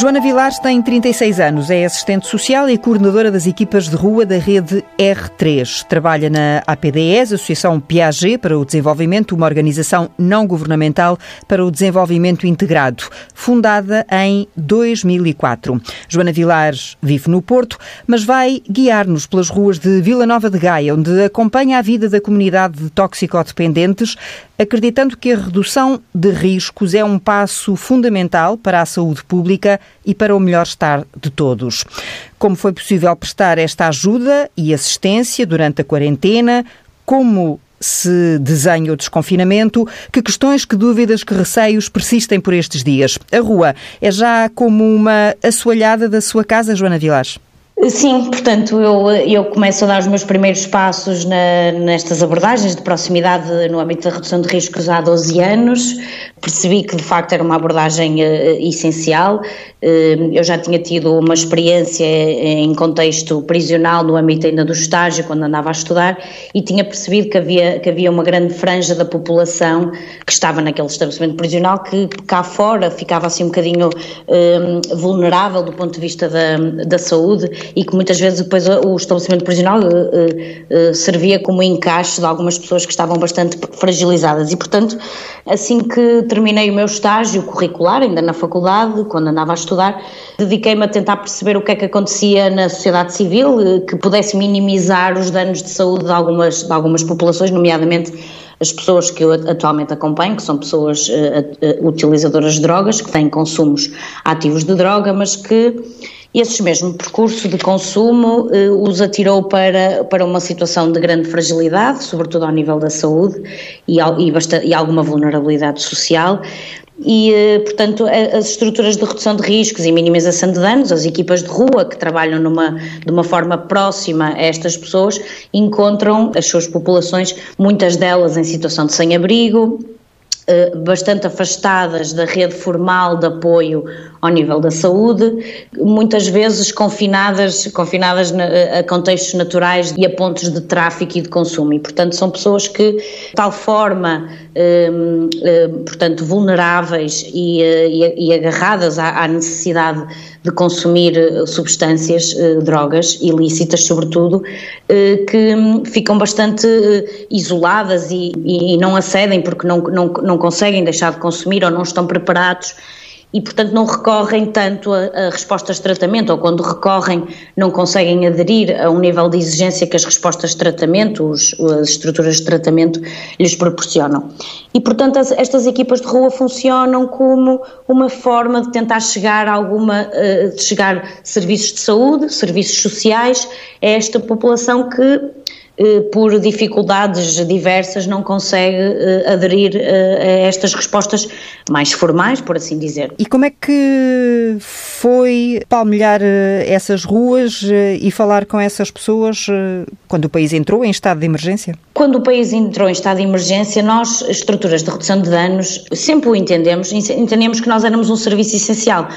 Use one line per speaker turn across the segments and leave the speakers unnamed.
Joana Vilares tem 36 anos, é assistente social e coordenadora das equipas de rua da rede R3. Trabalha na APDES, Associação Piaget para o Desenvolvimento, uma organização não governamental para o desenvolvimento integrado, fundada em 2004. Joana Vilares vive no Porto, mas vai guiar-nos pelas ruas de Vila Nova de Gaia, onde acompanha a vida da comunidade de toxicodependentes, acreditando que a redução de riscos é um passo fundamental para a saúde pública e para o melhor estar de todos. Como foi possível prestar esta ajuda e assistência durante a quarentena? Como se desenha o desconfinamento? Que questões, que dúvidas, que receios persistem por estes dias? A rua é já como uma assoalhada da sua casa, Joana Vilares?
Sim, portanto, eu, eu começo a dar os meus primeiros passos na, nestas abordagens de proximidade no âmbito da redução de riscos há 12 anos. Percebi que de facto era uma abordagem uh, essencial. Uh, eu já tinha tido uma experiência em contexto prisional no âmbito ainda do estágio, quando andava a estudar, e tinha percebido que havia, que havia uma grande franja da população que estava naquele estabelecimento prisional que cá fora ficava assim um bocadinho vulnerável do ponto de vista da, da saúde e que muitas vezes depois o estabelecimento prisional uh, uh, servia como encaixe de algumas pessoas que estavam bastante fragilizadas. E portanto assim que terminei o meu estágio curricular ainda na faculdade, quando andava a estudar dediquei-me a tentar perceber o que é que acontecia na sociedade civil que pudesse minimizar os danos de saúde de algumas, de algumas populações, nomeadamente as pessoas que eu atualmente acompanho, que são pessoas uh, uh, utilizadoras de drogas, que têm consumos ativos de droga, mas que esse mesmo percurso de consumo eh, os atirou para, para uma situação de grande fragilidade, sobretudo ao nível da saúde e, e, e alguma vulnerabilidade social. E, eh, portanto, as estruturas de redução de riscos e minimização de danos, as equipas de rua que trabalham numa, de uma forma próxima a estas pessoas, encontram as suas populações, muitas delas em situação de sem-abrigo, eh, bastante afastadas da rede formal de apoio ao nível da saúde, muitas vezes confinadas, confinadas a contextos naturais e a pontos de tráfico e de consumo. E, portanto, são pessoas que, de tal forma, eh, eh, portanto, vulneráveis e, e, e agarradas à, à necessidade de consumir eh, substâncias, eh, drogas ilícitas, sobretudo, eh, que ficam bastante isoladas e, e não acedem porque não, não, não conseguem deixar de consumir ou não estão preparados e, portanto, não recorrem tanto a, a, respostas de tratamento, ou quando recorrem, não conseguem aderir a um nível de exigência que as respostas de tratamento, os, as estruturas de tratamento lhes proporcionam. E, portanto, as, estas equipas de rua funcionam como uma forma de tentar chegar a alguma, uh, de chegar serviços de saúde, serviços sociais a esta população que eh, por dificuldades diversas, não consegue eh, aderir eh, a estas respostas mais formais, por assim dizer.
E como é que foi palmilhar essas ruas e falar com essas pessoas quando o país entrou em estado de emergência?
Quando o país entrou em estado de emergência, nós, estruturas de redução de danos, sempre o entendemos, entendemos que nós éramos um serviço essencial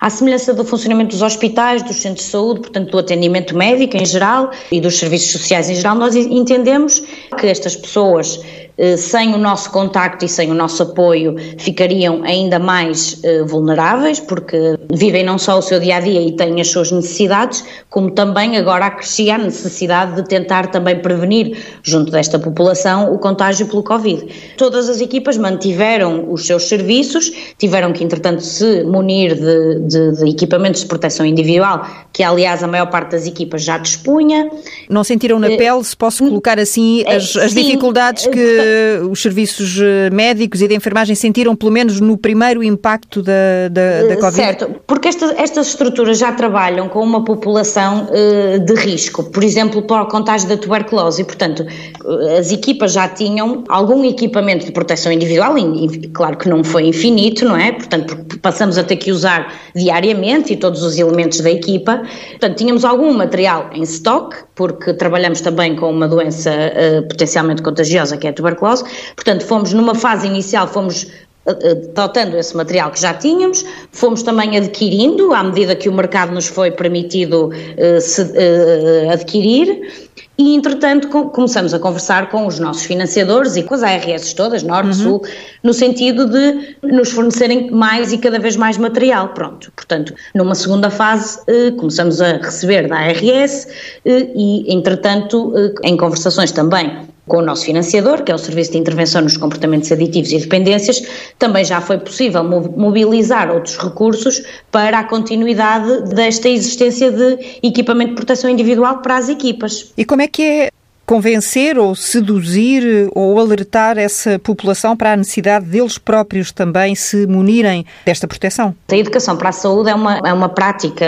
à semelhança do funcionamento dos hospitais, dos centros de saúde, portanto do atendimento médico em geral e dos serviços sociais em geral, nós entendemos que estas pessoas sem o nosso contacto e sem o nosso apoio ficariam ainda mais eh, vulneráveis, porque vivem não só o seu dia a dia e têm as suas necessidades, como também agora acrescia a necessidade de tentar também prevenir, junto desta população, o contágio pelo Covid. Todas as equipas mantiveram os seus serviços, tiveram que, entretanto, se munir de, de, de equipamentos de proteção individual, que aliás a maior parte das equipas já dispunha.
Não sentiram na eh, pele, se posso colocar assim, as, as dificuldades que os serviços eh, médicos e de enfermagem sentiram, pelo menos no primeiro impacto da, da, da Covid?
Certo, porque esta, estas estruturas já trabalham com uma população uh, de risco, por exemplo, para o contágio da tuberculose, e, portanto, as equipas já tinham algum equipamento de proteção individual, e, e, claro que não foi infinito, não é? Portanto, passamos a ter que usar diariamente e todos os elementos da equipa, portanto, tínhamos algum material em stock, porque trabalhamos também com uma doença uh, potencialmente contagiosa, que é a tuberculose. Portanto, fomos numa fase inicial, fomos dotando eh, esse material que já tínhamos, fomos também adquirindo, à medida que o mercado nos foi permitido uh, se, adquirir, e, entretanto, com, começamos a conversar com os nossos financiadores e com as ARS todas, Norte, uhum. Sul, no sentido de nos fornecerem mais e cada vez mais material. Pronto, portanto, numa segunda fase, eh, começamos a receber da ARS eh, e, entretanto, eh, em conversações também com o nosso financiador, que é o Serviço de Intervenção nos Comportamentos Aditivos e Dependências, também já foi possível mobilizar outros recursos para a continuidade desta existência de equipamento de proteção individual para as equipas.
E como é que é convencer ou seduzir ou alertar essa população para a necessidade deles próprios também se munirem desta proteção?
A educação para a saúde é uma, é uma prática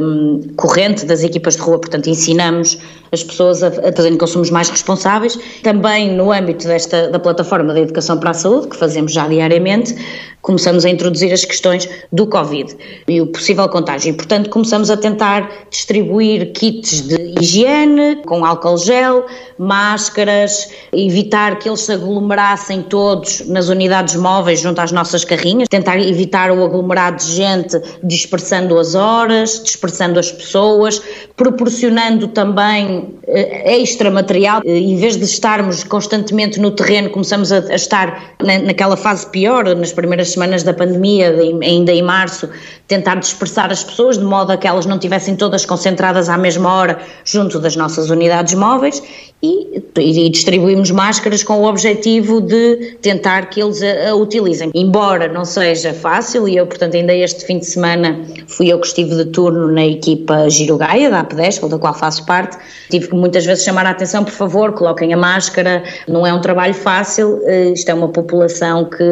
um, corrente das equipas de rua, portanto, ensinamos as pessoas a, a fazerem consumos mais responsáveis. Também no âmbito desta da plataforma da educação para a saúde, que fazemos já diariamente, começamos a introduzir as questões do Covid e o possível contágio. E, portanto, começamos a tentar distribuir kits de higiene com álcool gel, máscaras, evitar que eles se aglomerassem todos nas unidades móveis junto às nossas carrinhas, tentar evitar o aglomerado de gente dispersando as horas, dispersando as pessoas, proporcionando também eh, extra material. Eh, em vez de estarmos constantemente no terreno, começamos a, estar na, naquela fase pior, nas primeiras semanas da pandemia, ainda em março, tentar dispersar as pessoas de modo a que elas não tivessem todas concentradas à mesma hora junto das nossas unidades móveis e, e distribuímos máscaras com o objetivo de tentar que eles a, a, utilizem. Embora não seja fácil, e eu, portanto, ainda este fim de semana fui eu que estive de turno na equipa Girogaia, da APDESCO, da qual faço parte, tive que muitas vezes chamar a atenção, por favor, coloquem a máscara, não é um trabalho fácil, eh, isto é uma população que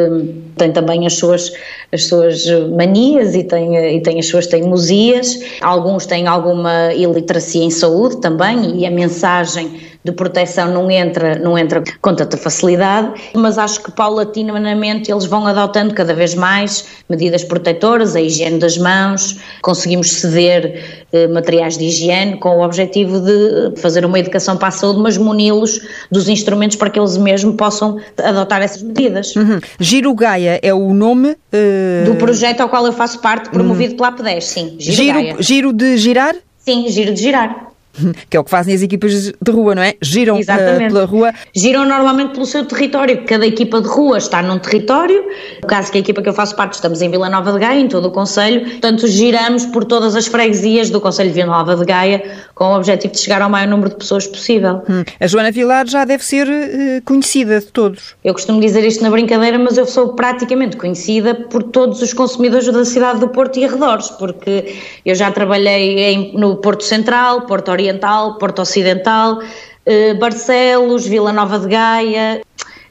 tem também as suas, as suas manias e tem, e tem as suas teimosias, alguns têm alguma iliteracia em saúde também, e a mensagem de proteção não entra, não entra com tanta facilidade, mas acho que paulatinamente eles vão adotando cada vez mais medidas protetoras, a higiene das mãos, conseguimos ceder eh, materiais de higiene com o objetivo de fazer uma educação para a saúde, mas muni-los dos instrumentos para que eles mesmos possam adotar essas medidas.
Uhum. Giro Gaia é o nome uh...
do projeto ao qual eu faço parte, promovido uhum. pela APDES, sim.
Giro, giro, giro de girar?
Sim, giro de girar.
que é o que fazem as equipas de rua, não é? Giram uh, pela rua.
Giram normalmente pelo seu território, cada equipa de rua está num território, no caso que a equipa que eu faço parte estamos em Vila Nova de Gaia, em todo o Conselho, portanto giramos por todas as freguesias do Conselho de Vila Nova de Gaia com o objetivo de chegar ao maior número de pessoas possível.
Hum. A Joana Vilar já deve ser uh, conhecida de todos.
Eu costumo dizer isto na brincadeira, mas eu sou praticamente conhecida por todos os consumidores da cidade do Porto e arredores, porque eu já trabalhei em, no Porto Central, Porto Oriental, Oriental, Porto Ocidental, eh, Barcelos, Vila Nova de Gaia.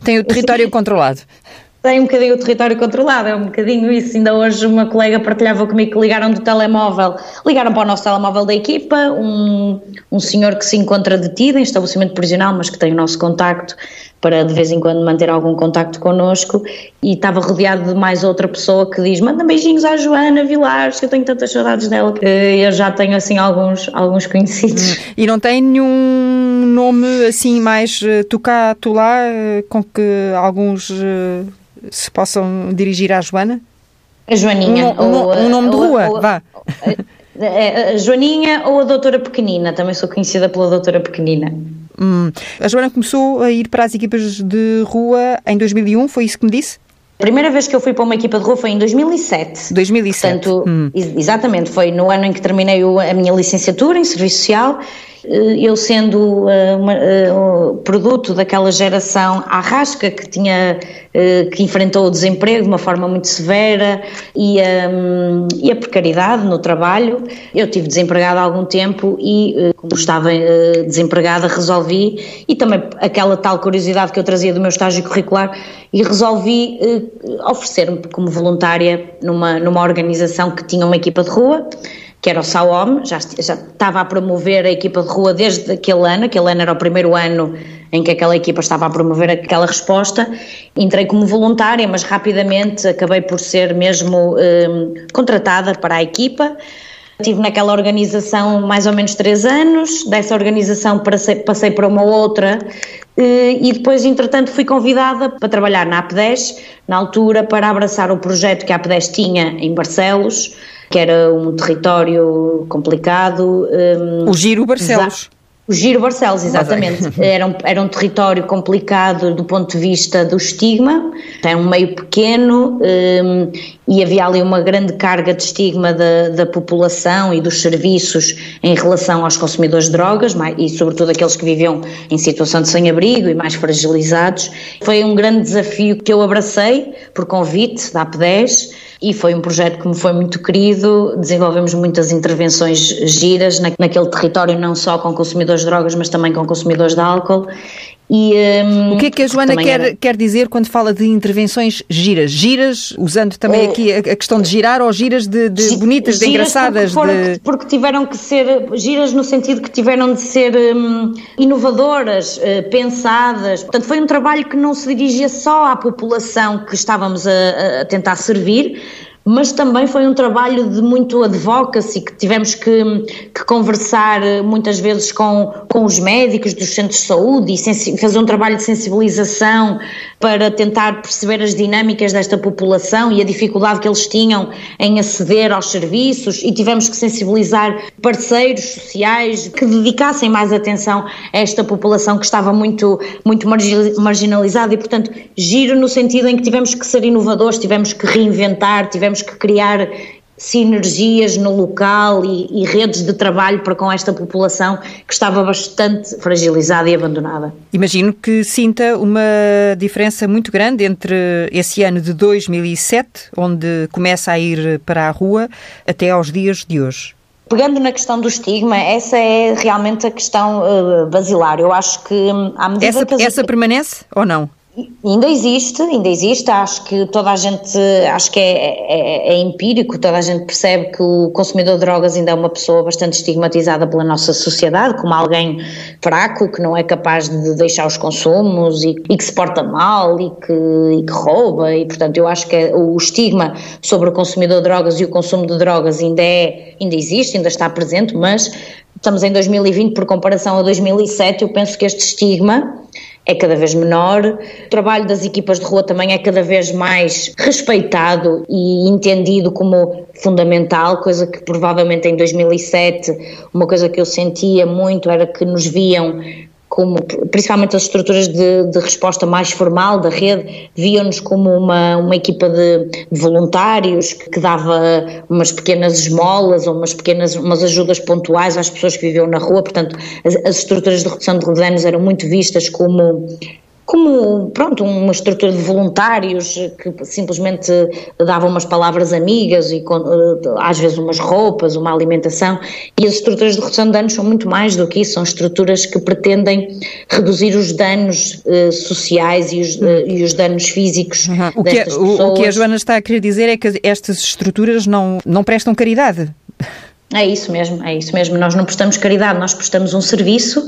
Tem o território controlado
tem um bocadinho o território controlado, é um bocadinho isso. Ainda hoje uma colega partilhava comigo que ligaram do telemóvel, ligaram para o nosso telemóvel da equipa, um, um senhor que se encontra detido em estabelecimento prisional, mas que tem o nosso contacto para de vez em quando manter algum contacto connosco e estava rodeado de mais outra pessoa que diz manda beijinhos à Joana Vilares, que eu tenho tantas saudades dela que eu já tenho assim alguns, alguns conhecidos.
Hum. E não tem nenhum nome assim mais tu cá, tu lá, uh, com que alguns se possam dirigir à Joana?
A Joaninha.
Um, ou, um nome de rua, ou, vá.
A Joaninha ou a Doutora Pequenina, também sou conhecida pela Doutora Pequenina.
Hum. A Joana começou a ir para as equipas de rua em 2001, foi isso que me disse?
A primeira vez que eu fui para uma equipa de rua foi em 2007.
2007.
Portanto, hum. exatamente, foi no ano em que terminei a minha licenciatura em Serviço Social eu sendo uh, uma, uh, produto daquela geração arrasca que tinha que enfrentou o desemprego de uma forma muito severa e, um, e a precariedade no trabalho, eu tive desempregada há algum tempo e como estava desempregada resolvi e também aquela tal curiosidade que eu trazia do meu estágio curricular e resolvi oferecer-me como voluntária numa, numa organização que tinha uma equipa de rua que era o SAOM, já, já estava a promover a equipa de rua desde aquele ano, aquele ano era o primeiro ano em que aquela equipa estava a promover aquela resposta. Entrei como voluntária, mas rapidamente acabei por ser mesmo um, contratada para a equipa. Estive naquela organização mais ou menos três anos, dessa organização passei, para uma outra eh, e depois, entretanto, fui convidada para trabalhar na AP10, na altura, para abraçar o projeto que a AP10 tinha em Barcelos, que era um território complicado.
Um, o Giro Barcelos.
O Giro Barcelos, exatamente. Era um, era um território complicado do ponto de vista do estigma, era um meio pequeno um, e havia ali uma grande carga de estigma da, da população e dos serviços em relação aos consumidores de drogas e, sobretudo, aqueles que viviam em situação de sem-abrigo e mais fragilizados. Foi um grande desafio que eu abracei por convite da AP10 e foi um projeto que me foi muito querido. Desenvolvemos muitas intervenções giras naquele território, não só com consumidores de drogas, mas também com consumidores de álcool.
E, um, o que é que a Joana quer, era... quer dizer quando fala de intervenções giras? Giras, usando também é, aqui a, a, questão de girar ou giras de, de bonitas, de engraçadas?
Porque,
de...
porque tiveram que ser giras no sentido que tiveram de ser um, inovadoras, uh, pensadas. Portanto, foi um trabalho que não se dirigia só à população que estávamos a, a tentar servir, mas também foi um trabalho de muito advocacy, que tivemos que, que conversar muitas vezes com, com os médicos dos centros de saúde e fazer um trabalho de sensibilização para tentar perceber as dinâmicas desta população e a dificuldade que eles tinham em aceder aos serviços e tivemos que sensibilizar parceiros sociais que dedicassem mais atenção a esta população que estava muito, muito marginalizada e, portanto, giro no sentido em que tivemos que ser inovadores, tivemos que reinventar, tivemos tivemos que criar sinergias no local e, e, redes de trabalho para com esta população que estava bastante fragilizada e abandonada.
Imagino que sinta uma diferença muito grande entre esse ano de 2007, onde começa a ir para a rua, até aos dias de hoje.
Pegando na questão do estigma, essa é realmente a questão uh, basilar. Eu acho que à medida
essa,
que as...
essa permanece ou não?
Ainda existe, ainda existe, acho que toda a gente, acho que é, é, é, empírico, toda a gente percebe que o consumidor de drogas ainda é uma pessoa bastante estigmatizada pela nossa sociedade, como alguém fraco, que não é capaz de deixar os consumos e, e que se porta mal e que, e que, rouba. E portanto eu acho que é, o estigma sobre o consumidor de drogas e o consumo de drogas ainda é, ainda existe, ainda está presente, mas estamos em 2020 por comparação a 2007, eu penso que este estigma é cada vez menor. O trabalho das equipas de rua também é cada vez mais respeitado e entendido como fundamental, coisa que provavelmente em 2007, uma coisa que eu sentia muito era que nos viam como principalmente as estruturas de, de resposta mais formal da rede, viam-nos como uma, uma equipa de, de voluntários que, que, dava umas pequenas esmolas ou umas pequenas umas ajudas pontuais às pessoas que viviam na rua, portanto as, as estruturas de redução de danos eram muito vistas como como, pronto, uma estrutura de voluntários que simplesmente davam umas palavras amigas e eh, às vezes umas roupas, uma alimentação, e as estruturas de redução de danos são muito mais do que isso, são estruturas que pretendem reduzir os danos uh, sociais e os, uh, e os, danos físicos uhum.
o que,
destas pessoas.
O que a Joana está a querer dizer é que estas estruturas não, não prestam caridade.
É isso mesmo, é isso mesmo. Nós não prestamos caridade, nós prestamos um serviço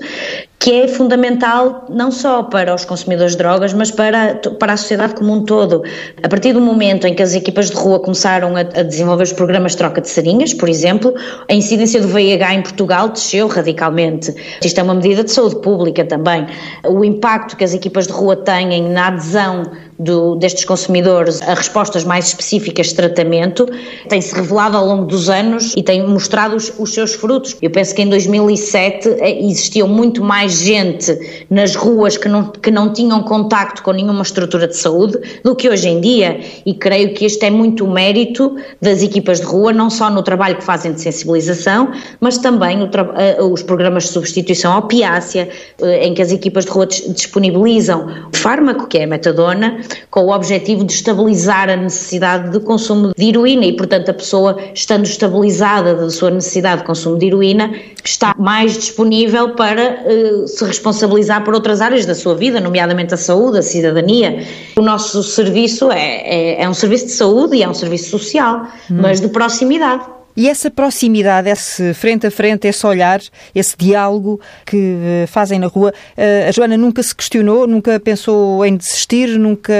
que é fundamental não só para os consumidores de drogas, mas para, para a sociedade como um todo. A partir do momento em que as equipas de rua começaram a, a desenvolver os programas de troca de serinhas, por exemplo, a incidência do VIH em Portugal desceu radicalmente. Isto é uma medida de saúde pública também. O impacto que as equipas de rua têm na adesão do, destes consumidores a respostas mais específicas de tratamento tem-se revelado ao longo dos anos e tem mostrado os, os seus frutos. Eu penso que em 2007 eh, existiam muito mais gente nas ruas que não, que não tinham contacto com nenhuma estrutura de saúde do que hoje em dia e creio que este é muito mérito das equipas de rua, não só no trabalho que fazem de sensibilização, mas também eh, os programas de substituição opiácea, eh, em que as equipas de rua disponibilizam o fármaco, que é a metadona, com o objetivo de estabilizar a necessidade de consumo de heroína e, portanto, a pessoa, estando estabilizada da sua necessidade de consumo de heroína, está mais disponível para uh, se responsabilizar por outras áreas da sua vida, nomeadamente a saúde, a cidadania. O nosso serviço é, é, é um serviço de saúde e é um serviço social, hum. mas de proximidade.
E essa proximidade, esse frente a frente, esse olhar, esse diálogo que eh, fazem na rua, eh, a Joana nunca se questionou, nunca pensou em desistir, nunca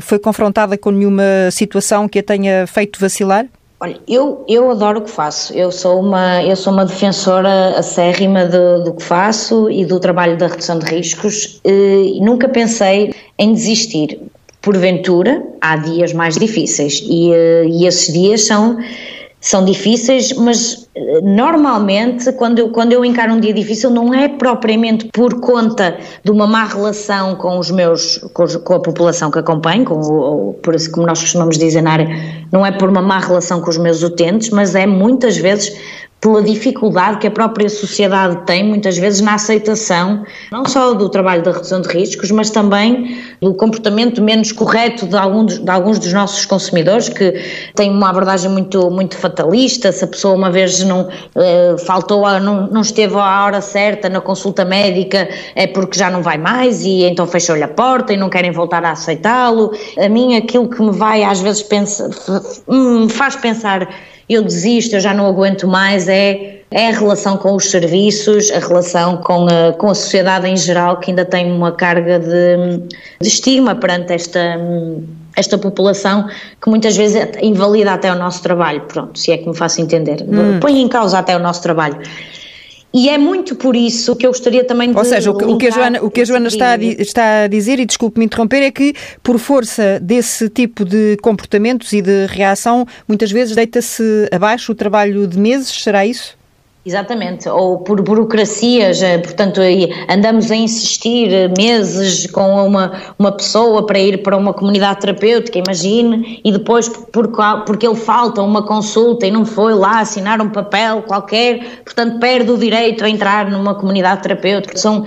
foi confrontada com nenhuma situação que a tenha feito vacilar?
Olha, eu, eu adoro o que faço. Eu sou uma, eu sou uma defensora acérrima do, do que faço e do trabalho da redução de riscos eh, e nunca pensei em desistir. Porventura, há dias mais difíceis e, e esses dias são são difíceis, mas eh, normalmente quando eu, quando eu encaro um dia difícil não é propriamente por conta de uma má relação com os meus, com, com a população que acompanho, com, ou, por isso como nós costumamos dizer na área, não é por uma má relação com os meus utentes, mas é muitas vezes pela dificuldade que a própria sociedade tem, muitas vezes, na aceitação, não só do trabalho da redução de riscos, mas também do comportamento menos correto de alguns, de alguns dos nossos consumidores, que têm uma abordagem muito, muito fatalista. Se a pessoa uma vez não eh, faltou, a, não, não esteve à hora certa na consulta médica, é porque já não vai mais e então fechou-lhe a porta e não querem voltar a aceitá-lo. A mim, aquilo que me vai às vezes pensa, me faz pensar eu desisto, eu já não aguento mais, é, é a relação com os serviços, a relação com a, com a sociedade em geral, que ainda tem uma carga de, de estigma perante esta, esta população que muitas vezes invalida até o nosso trabalho, pronto, se é que me faço entender, hum. põe em causa até o nosso trabalho. E é muito por isso que eu gostaria também de.
Ou seja, o que, a Joana, o que a Joana está, a, está a dizer, e desculpe-me interromper, é que por força desse tipo de comportamentos e de reação, muitas vezes deita-se abaixo o trabalho de meses, será isso?
Exatamente, ou por burocracias, eh, portanto, andamos a insistir eh, meses com uma, uma pessoa para ir para uma comunidade terapêutica, imagine, e depois por, porque ele falta uma consulta e não foi lá assinar um papel qualquer, portanto perde o direito a entrar numa comunidade terapêutica. São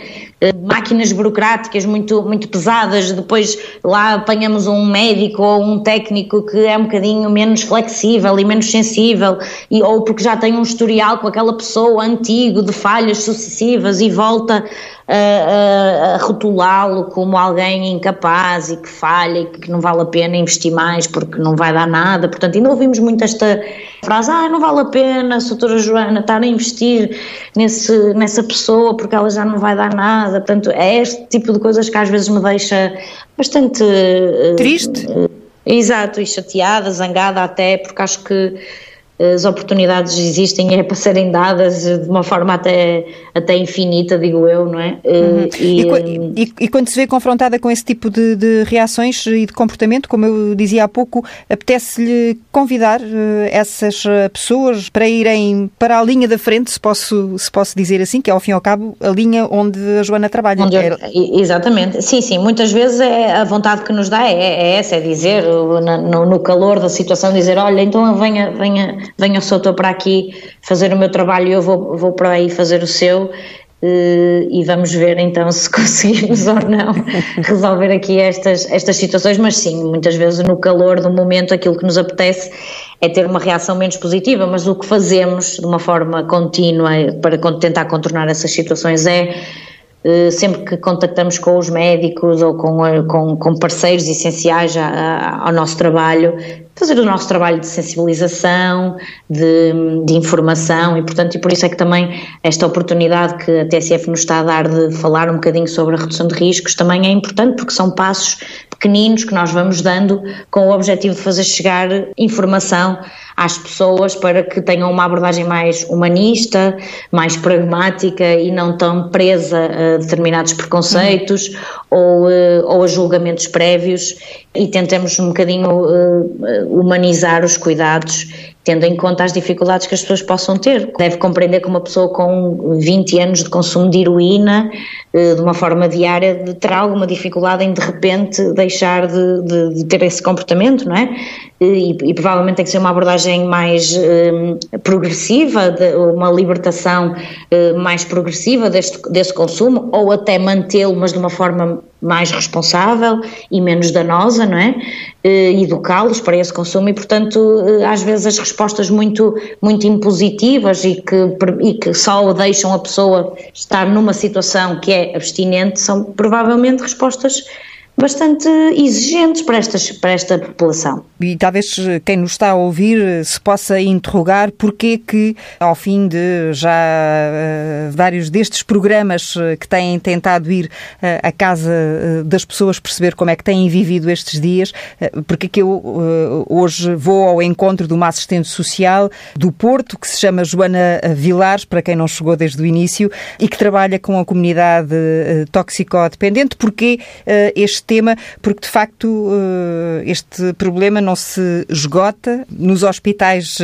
máquinas burocráticas muito, muito pesadas, depois lá apanhamos um médico ou um técnico que é um bocadinho menos flexível e menos sensível, e, ou porque já tem um historial com aquela pessoa antigo de falhas sucessivas e volta a, a, a rotulá-lo como alguém incapaz e que falha e que não vale a pena investir mais porque não vai dar nada. Portanto, ainda ouvimos muito esta frase: ah, não vale a pena a doutora Joana estar a investir nesse, nessa pessoa porque ela já não vai dar nada. Portanto, é este tipo de coisas que às vezes me deixa bastante.
Eh, Triste? Uh,
exato, e chateada, zangada até, porque acho que as oportunidades existem é para serem dadas de uma forma até, até infinita, digo eu, não é?
Uhum. E, e, e, e, quando se vê confrontada com esse tipo de, de, reações e de comportamento, como eu dizia há pouco, apetece-lhe convidar eh, essas eh, pessoas para irem para a linha da frente, se posso, se posso dizer assim, que é ao fim e ao cabo a linha onde a Joana trabalha.
Eu, exatamente, sim, sim, muitas vezes é a vontade que nos dá é, é essa, é dizer, no, no calor da situação, dizer, olha, então venha, venha venha estou para aqui fazer o meu trabalho e eu vou, vou para aí fazer o seu Uh, e vamos ver então se conseguimos ou não resolver aqui estas, estas situações, mas sim, muitas vezes no calor do momento aquilo que nos apetece é ter uma reação menos positiva, mas o que fazemos de uma forma contínua para tentar contornar essas situações é eh, sempre que contactamos com os médicos ou com, com, com parceiros essenciais a, a, ao nosso trabalho, fazer o nosso trabalho de sensibilização, de, de, informação e, portanto, e por isso é que também esta oportunidade que a TSF nos está a dar de falar um bocadinho sobre a redução de riscos também é importante porque são passos pequeninos que nós vamos dando com o objetivo de fazer chegar informação às pessoas para que tenham uma abordagem mais humanista, mais pragmática e não tão presa a determinados preconceitos uhum. ou, eh, ou a julgamentos prévios e tentemos um bocadinho uh, humanizar os cuidados tendo em conta as dificuldades que as pessoas possam ter. Deve compreender que uma pessoa com 20 anos de consumo de heroína, uh, de uma forma diária, terá alguma dificuldade em de repente deixar de, de, de ter esse comportamento, não é? E, e, provavelmente tem que ser uma abordagem mais uh, progressiva, de, uma libertação uh, mais progressiva deste, desse consumo, ou até mantê-lo, mas de uma forma mais responsável e menos danosa, não é? Uh, Educá-los para esse consumo e, portanto, às vezes as respostas muito, muito impositivas e que, e que só deixam a pessoa estar numa situação que é abstinente são provavelmente respostas bastante exigentes para, estas, para esta população.
E talvez quem nos está a ouvir se possa interrogar porquê que, ao fim de já uh, vários destes programas eh, que têm tentado ir uh, à casa das pessoas perceber como é que têm vivido estes dias, porque que eu hoje vou ao encontro de uma assistente social do Porto, que se chama Joana Vilares, para quem não chegou desde o início, e que trabalha com a comunidade toxicodependente, porque este tema, porque de facto este problema não se esgota nos hospitais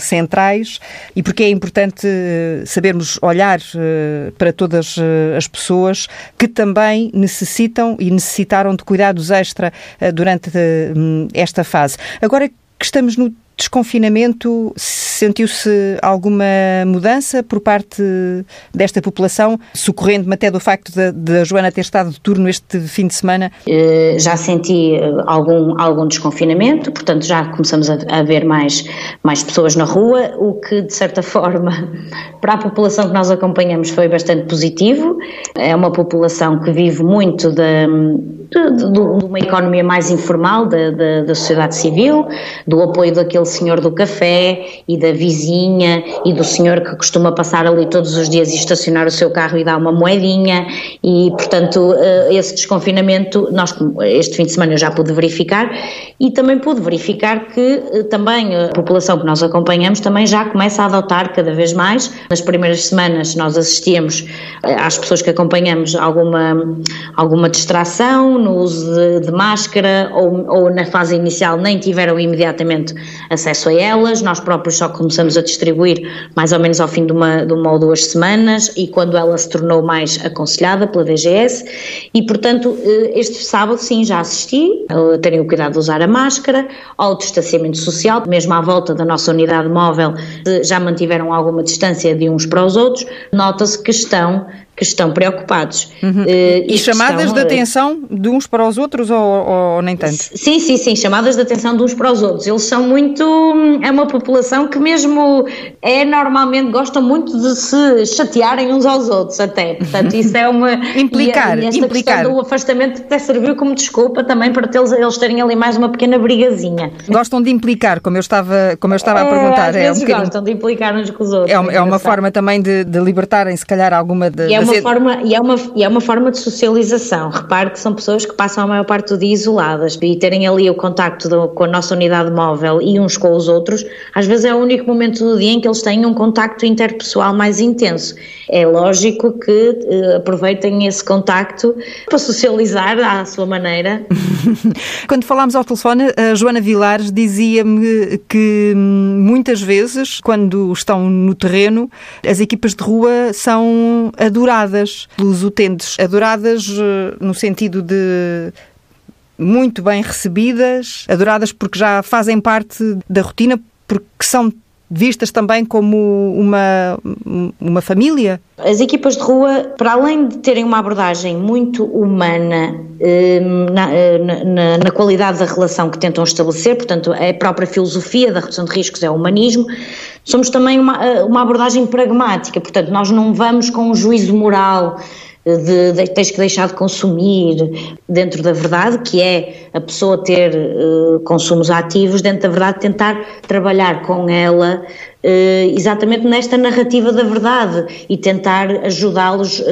centrais e porque é importante sabermos olhar para todas as pessoas que também necessitam e necessitaram de cuidados extra durante esta fase. Agora que estamos no desconfinamento, sentiu-se alguma mudança por parte desta população, socorrendo-me até do facto da Joana ter estado de turno este fim de semana?
Eh, já senti eh, algum, algum desconfinamento, portanto já começamos a, a ver mais, mais pessoas na rua, o que de certa forma para a população que nós acompanhamos foi bastante positivo. É uma população que vive muito de, de, de, de uma economia mais informal da, da sociedade civil, do apoio daquele senhor do café e da vizinha e do senhor que costuma passar ali todos os dias e estacionar o seu carro e dar uma moedinha e, portanto, eh, esse desconfinamento, nós este fim de semana eu já pude verificar e também pude verificar que eh, também a população que nós acompanhamos também já começa a adotar cada vez mais. Nas primeiras semanas nós assistíamos eh, às pessoas que acompanhamos alguma, alguma distração no uso de, de máscara ou, ou na fase inicial nem tiveram imediatamente acesso a elas, nós próprios só começamos a distribuir mais ou menos ao fim de uma, de uma ou duas semanas e quando ela se tornou mais aconselhada pela DGS e portanto eh, este sábado sim já assisti. Terem o cuidado de usar a máscara, ao distanciamento social, mesmo à volta da nossa unidade móvel já mantiveram alguma distância de uns para os outros, nota-se que estão que estão preocupados.
Uhum. Uh, e, chamadas estão, de atenção de uns para os outros ou, ou, nem tanto?
Sim, sim, sim, chamadas de atenção de uns para os outros. Eles são muito. É uma população que, mesmo é normalmente, gostam muito de se chatearem uns aos outros, até. Portanto, isso é uma.
implicar,
e, e esta
implicar.
questão do afastamento até serviu como desculpa também para eles, eles terem ali mais uma pequena brigazinha.
Gostam de implicar, como eu estava, como eu estava a é, perguntar.
Às vezes é um gostam de implicar uns com os outros.
É uma, é uma forma também de, de libertarem, se calhar, alguma de.
E uma forma, e é uma, e é uma forma de socialização. Repare que são pessoas que passam a maior parte do dia isoladas e terem ali o contacto do, com a nossa unidade móvel e uns com os outros, às vezes é o único momento do dia em que eles têm um contacto interpessoal mais intenso. É lógico que uh, aproveitem esse contacto para socializar à sua maneira.
Quando falámos ao telefone, a Joana Vilares dizia-me que hum, muitas vezes, quando estão no terreno, as equipas de rua são adoradas pelos utentes, adoradas eh, no sentido de muito bem recebidas, adoradas porque já fazem parte da rotina, porque são vistas também como uma, uma família?
As equipas de rua, para além de terem uma abordagem muito humana eh, na, eh, na, na, qualidade da relação que tentam estabelecer, portanto, a própria filosofia da redução de riscos é o humanismo, somos também uma, eh, uma abordagem pragmática, portanto, nós não vamos com um juízo moral de, de, tens que deixar de consumir, dentro da verdade, que é a pessoa ter uh, consumos ativos, dentro da verdade tentar trabalhar com ela uh, exatamente nesta narrativa da verdade e tentar ajudá-los uh,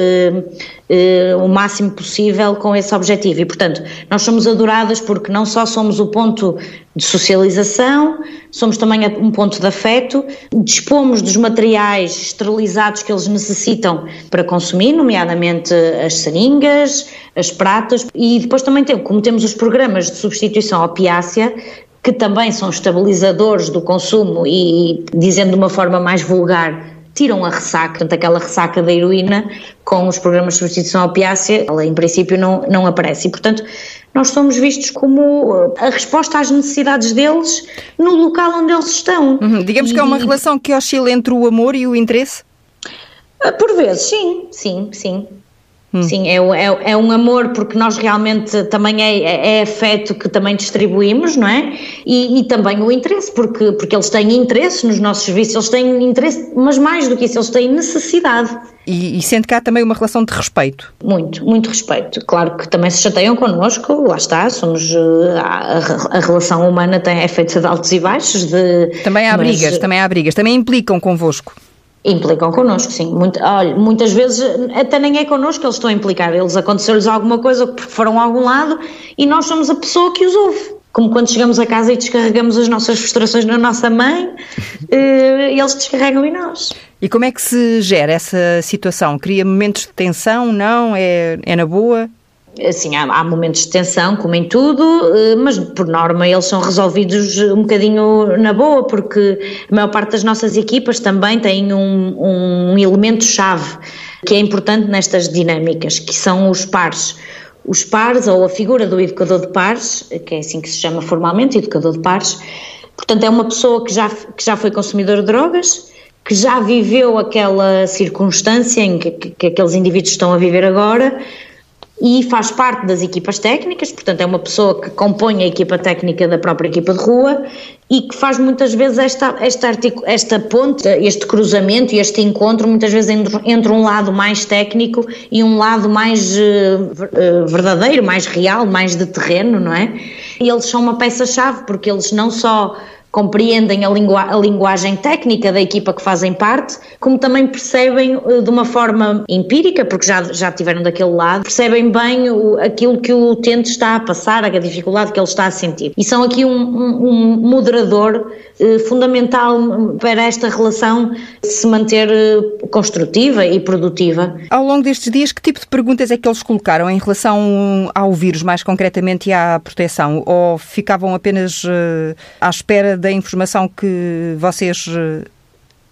o máximo possível com esse objetivo. E, portanto, nós somos adoradas porque não só somos o ponto de socialização, somos também um ponto de afeto, dispomos dos materiais esterilizados que eles necessitam para consumir, nomeadamente as seringas, as pratas, e depois também temos, como temos os programas de substituição opiácea, que também são estabilizadores do consumo e, dizendo de uma forma mais vulgar, tiram a ressaca, portanto aquela ressaca da heroína com os programas de substituição opiácea, ela em princípio não, não aparece e portanto nós somos vistos como uh, a resposta às necessidades deles no local onde eles estão.
Uhum. Digamos e, que é uma relação que oscila entre o amor e o interesse?
Uh, por vezes, sim, sim, sim. Hum. Sim, é, é, é, um amor porque nós realmente também é, é, é afeto que também distribuímos, não é? E, e, também o interesse, porque, porque eles têm interesse nos nossos serviços, eles têm interesse, mas mais do que isso, eles têm necessidade.
E, e sente que há também uma relação de respeito?
Muito, muito respeito. Claro que também se chateiam connosco, lá está, somos. Eh, a, a relação humana tem, é feita de altos e baixos. De,
também há mas, brigas, também há brigas, também implicam convosco.
Implicam connosco, sim. Muito, olha, muitas vezes até nem é connosco que eles estão a implicar. Eles aconteceu-lhes alguma coisa porque foram a algum lado e nós somos a pessoa que os ouve. Como quando chegamos a casa e descarregamos as nossas frustrações na nossa mãe, eh, eles descarregam em nós.
E como é que se gera essa situação? Cria momentos de tensão? Não? É, é na boa?
Assim, há, há, momentos de tensão, como em tudo, mas por norma eles são resolvidos um bocadinho na boa, porque a maior parte das nossas equipas também tem um, um elemento-chave que é importante nestas dinâmicas, que são os pares. Os pares ou a figura do educador de pares, que é assim que se chama formalmente, educador de pares, portanto é uma pessoa que já, que já foi consumidor de drogas, que já viveu aquela circunstância em que, que, que aqueles indivíduos estão a viver agora e faz parte das equipas técnicas, portanto é uma pessoa que compõe a equipa técnica da própria equipa de rua e que faz muitas vezes esta, esta, esta ponte, este cruzamento e este encontro, muitas vezes entre, entre um lado mais técnico e um lado mais uh, verdadeiro, mais real, mais de terreno, não é? E eles são uma peça-chave porque eles não só compreendem a, lingu a, linguagem técnica da equipa que fazem parte, como também percebem uh, de uma forma empírica, porque já, já estiveram daquele lado, percebem bem o, aquilo que o utente está a passar, a dificuldade que ele está a sentir. E são aqui um, um, um moderador uh, fundamental para esta relação se manter uh, construtiva e produtiva.
Ao longo destes dias, que tipo de perguntas é que eles colocaram em relação ao vírus, mais concretamente, e à proteção? Ou ficavam apenas à espera da informação que vocês eh,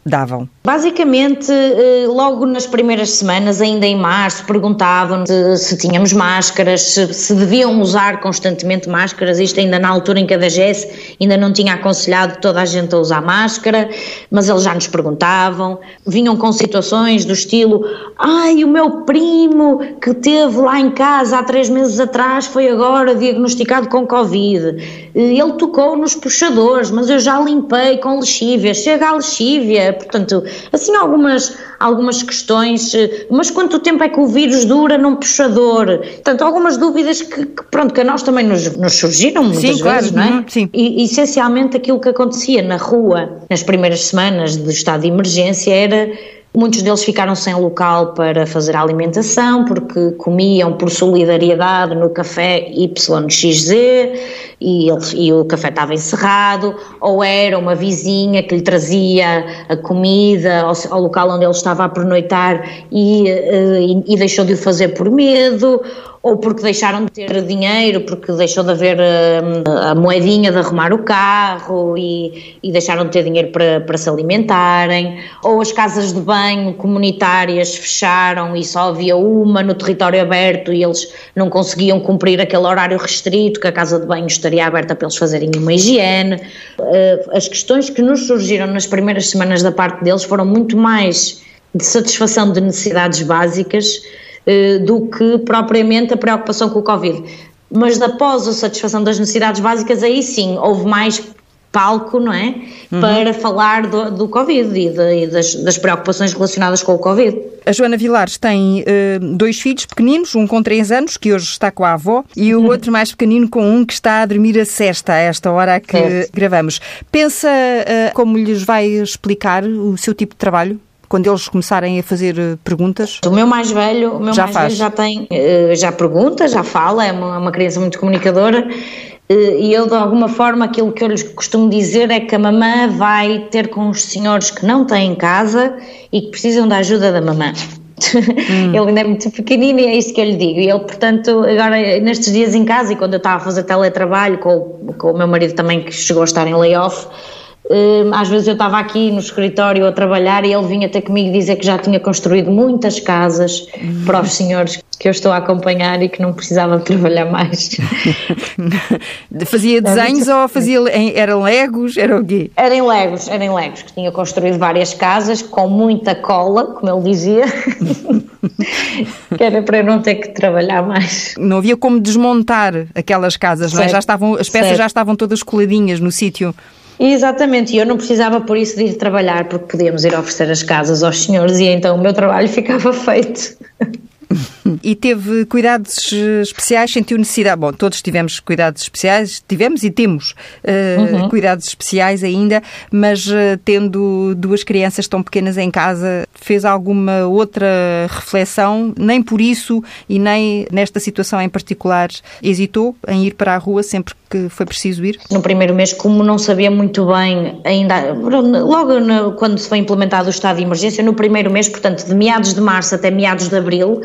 davam?
Basicamente, eh, logo nas primeiras semanas, ainda em março, perguntavam se, se tínhamos máscaras, se, se, deviam usar constantemente máscaras, isto ainda na altura em que a DGS ainda não tinha aconselhado toda a gente a usar máscara, mas eles já nos perguntavam, vinham com situações do estilo, ai, o meu primo que teve lá em casa há três meses atrás foi agora diagnosticado com Covid, ele tocou nos puxadores, mas eu já limpei com lexívia, chega a lexívia, portanto, assim algumas, algumas questões, eh, mas quanto tempo é que o vírus dura num puxador? Portanto, algumas dúvidas que, que pronto, que a nós também nos, nos surgiram muitas
sim,
vezes,
claro.
não é?
Uhum, sim.
E essencialmente aquilo que acontecia na rua nas primeiras semanas do estado de emergência era Muitos deles ficaram sem local para fazer a alimentação porque comiam por solidariedade no café YXZ e, ele, e o café estava encerrado, ou era uma vizinha que lhe trazia a comida ao, ao local onde ele estava a pernoitar e, eh, e, e deixou de o fazer por medo, ou porque deixaram de ter dinheiro, porque deixou de haver a, hum, a moedinha de arrumar o carro e, e, deixaram de ter dinheiro para, para se alimentarem, ou as casas de banho comunitárias fecharam e só havia uma no território aberto e eles não conseguiam cumprir aquele horário restrito que a casa de banho estaria aberta para eles fazerem uma higiene. Eh, as questões que nos surgiram nas primeiras semanas da parte deles foram muito mais de satisfação de necessidades básicas do que propriamente a preocupação com o Covid. Mas após a satisfação das necessidades básicas, aí sim houve mais palco, não é? Uhum. Para falar do, do Covid e, de, e das, das, preocupações relacionadas com o Covid.
A Joana Vilares tem uh, dois filhos pequeninos, um com 3 anos, que hoje está com a avó, e o uhum. outro mais pequenino com um que está a dormir a cesta, a esta hora que gravamos. Pensa uh, como lhes vai explicar o seu tipo de trabalho? Quando eles começarem a fazer eh, perguntas?
O meu mais velho, o meu já mais faz. velho já tem, eh, já pergunta, já fala, é uma, uma criança muito comunicadora eh, e eu de alguma forma aquilo que eu lhes costumo dizer é que a mamã vai ter com os senhores que não têm casa e que precisam da ajuda da mamã. Hum. ele ainda é muito pequenino e é isso que eu lhe digo. E ele, portanto, agora nestes dias em casa e quando eu estava a fazer teletrabalho com, com o meu marido também que chegou a estar em layoff, às vezes eu estava aqui no escritório a trabalhar e ele vinha até comigo dizer que já tinha construído muitas casas uhum. para os senhores que eu estou a acompanhar e que não precisava de trabalhar mais.
fazia desenhos ou fazia eram legos, era o quê?
Eram legos, eram legos, que tinha construído várias casas com muita cola, como ele dizia. que era para eu não ter que trabalhar mais.
Não havia como desmontar aquelas casas, certo. não é? Já estavam, as peças certo. já estavam todas coladinhas no sítio.
Exatamente, e eu não precisava por isso de ir trabalhar, porque podíamos ir oferecer as casas aos senhores e então o meu trabalho ficava feito.
E teve cuidados especiais, sentiu necessidade? Bom, todos tivemos cuidados especiais, tivemos e temos uh, uhum. cuidados especiais ainda, mas uh, tendo duas crianças tão pequenas em casa, fez alguma outra reflexão? Nem por isso e nem nesta situação em particular hesitou em ir para a rua sempre que foi preciso ir?
No primeiro mês, como não sabia muito bem, ainda logo no, quando se foi implementado o estado de emergência, no primeiro mês, portanto, de meados de março até meados de abril,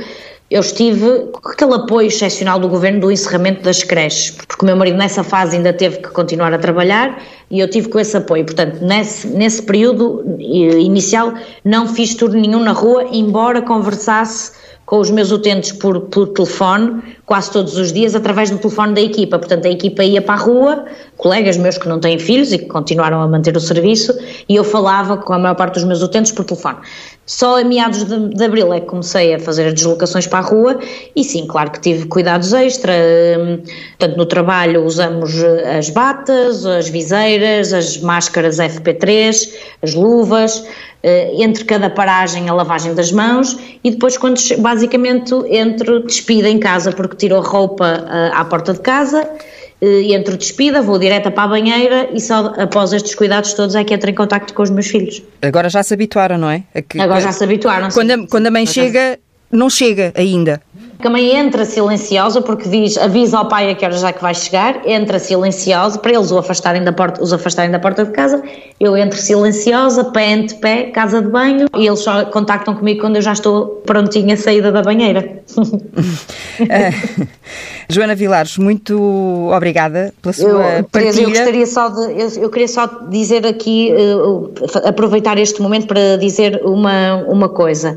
eu estive com aquele apoio excepcional do governo do encerramento das creches, porque o meu marido nessa fase ainda teve que continuar a trabalhar e eu tive com esse apoio. Portanto, nesse, nesse período inicial não fiz turno nenhum na rua, embora conversasse com os meus utentes por, por telefone, quase todos os dias, através do telefone da equipa. Portanto, a equipa ia para a rua, colegas meus que não têm filhos e que continuaram a manter o serviço, e eu falava com a maior parte dos meus utentes por telefone. Só a meados de, de abril é que comecei a fazer as deslocações para a rua, e sim, claro que tive cuidados extra. Hum, portanto, no trabalho usamos as batas, as viseiras, as máscaras FP3, as luvas. Eh, entre cada paragem a lavagem das mãos e depois quando basicamente entro despida em casa porque tiro a roupa eh, à porta de casa eh, entro despida, vou direta para a banheira e só após estes cuidados todos é que entro em contacto com os meus filhos.
Agora já se habituaram, não é?
Que, Agora já se habituaram.
Quando, a, quando a mãe chega, não chega ainda
que a mãe entra silenciosa porque diz, avisa ao pai a que hora já que vai chegar, entra silenciosa para eles o afastarem da porta, os afastarem da porta de casa, eu entro silenciosa, pé ante pé, casa de banho, e eles só contactam comigo quando eu já estou prontinha a saída da banheira.
uh, Joana Vilares, muito obrigada pela sua eu, partilha.
Eu gostaria só de, eu, eu queria só dizer aqui, uh, aproveitar este momento para dizer uma, uma coisa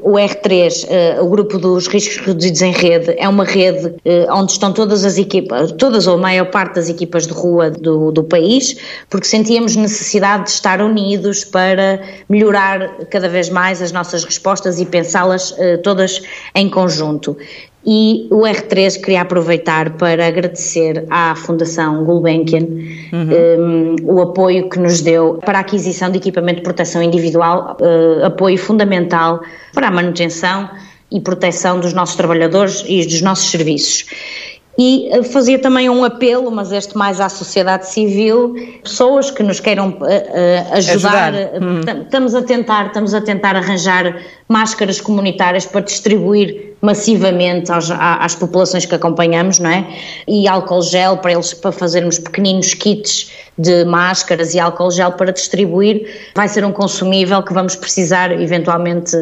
o R3, uh, eh, o grupo dos riscos reduzidos em rede, é uma rede uh, onde estão todas as equipas, todas ou a maior parte das equipas de rua do, do país, porque sentíamos necessidade de estar unidos para melhorar cada vez mais as nossas respostas e pensá-las uh, todas em conjunto. E o R3 queria aproveitar para agradecer à Fundação Gulbenkian uhum. um, o apoio que nos deu para a aquisição de equipamento de proteção individual, uh, apoio fundamental para a manutenção e proteção dos nossos trabalhadores e dos nossos serviços. E eh, fazia também um apelo, mas este mais à sociedade civil, pessoas que nos queiram uh, uh, ajudar. ajudar. Hum. Estamos a tentar, estamos a tentar arranjar máscaras comunitárias para distribuir massivamente aos, às populações que acompanhamos, não é? E álcool gel para eles para fazermos pequeninos kits de máscaras e álcool gel para distribuir. Vai ser um consumível que vamos precisar eventualmente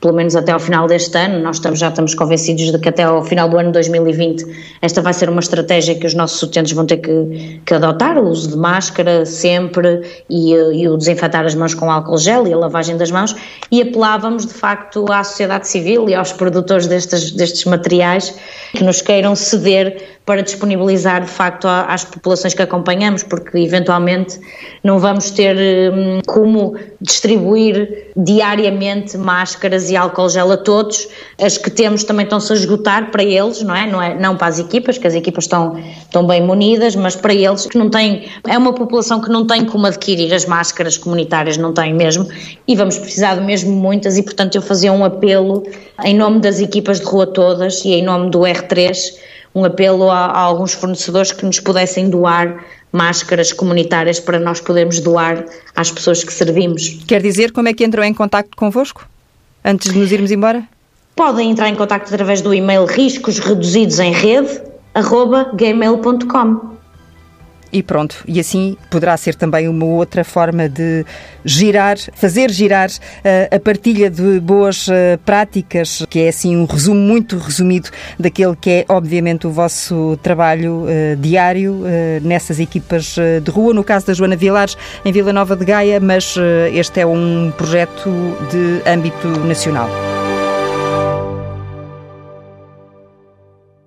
pelo menos até ao final deste ano. Nós estamos, já estamos convencidos de que até ao final do ano 2020 esta vai ser uma estratégia que os nossos utentes vão ter que, que adotar, o uso de máscara sempre e, e, o desinfetar as mãos com álcool gel e a lavagem das mãos e apelávamos de facto à sociedade civil e aos produtores destes, destes materiais que nos queiram ceder para disponibilizar de facto às populações que acompanhamos, porque eventualmente não vamos ter hum, como distribuir diariamente máscaras e álcool gel a todos. As que temos também estão-se a esgotar para eles, não é? Não, é? não para as equipas, que as equipas estão, estão bem munidas, mas para eles que não têm, é uma população que não tem como adquirir as máscaras comunitárias, não tem mesmo, e vamos precisar de mesmo muitas, e portanto eu fazia um apelo em nome das equipas de rua todas e em nome do R3 um apelo a, a alguns fornecedores que nos pudessem doar máscaras comunitárias para nós podermos doar às pessoas que servimos.
Quer dizer como é que entrou em contato convosco? Antes de nos irmos embora?
Podem entrar em contato através do e-mail riscos reduzidos em rede arroba gmail.com
e pronto. E assim poderá ser também uma outra forma de girar, fazer girar uh, a partilha de boas uh, práticas, que é assim um resumo muito resumido daquele que é, obviamente, o vosso trabalho uh, diário nessas equipas de rua. No caso da Joana Vilares, em Vila Nova de Gaia, mas este é um projeto de âmbito nacional.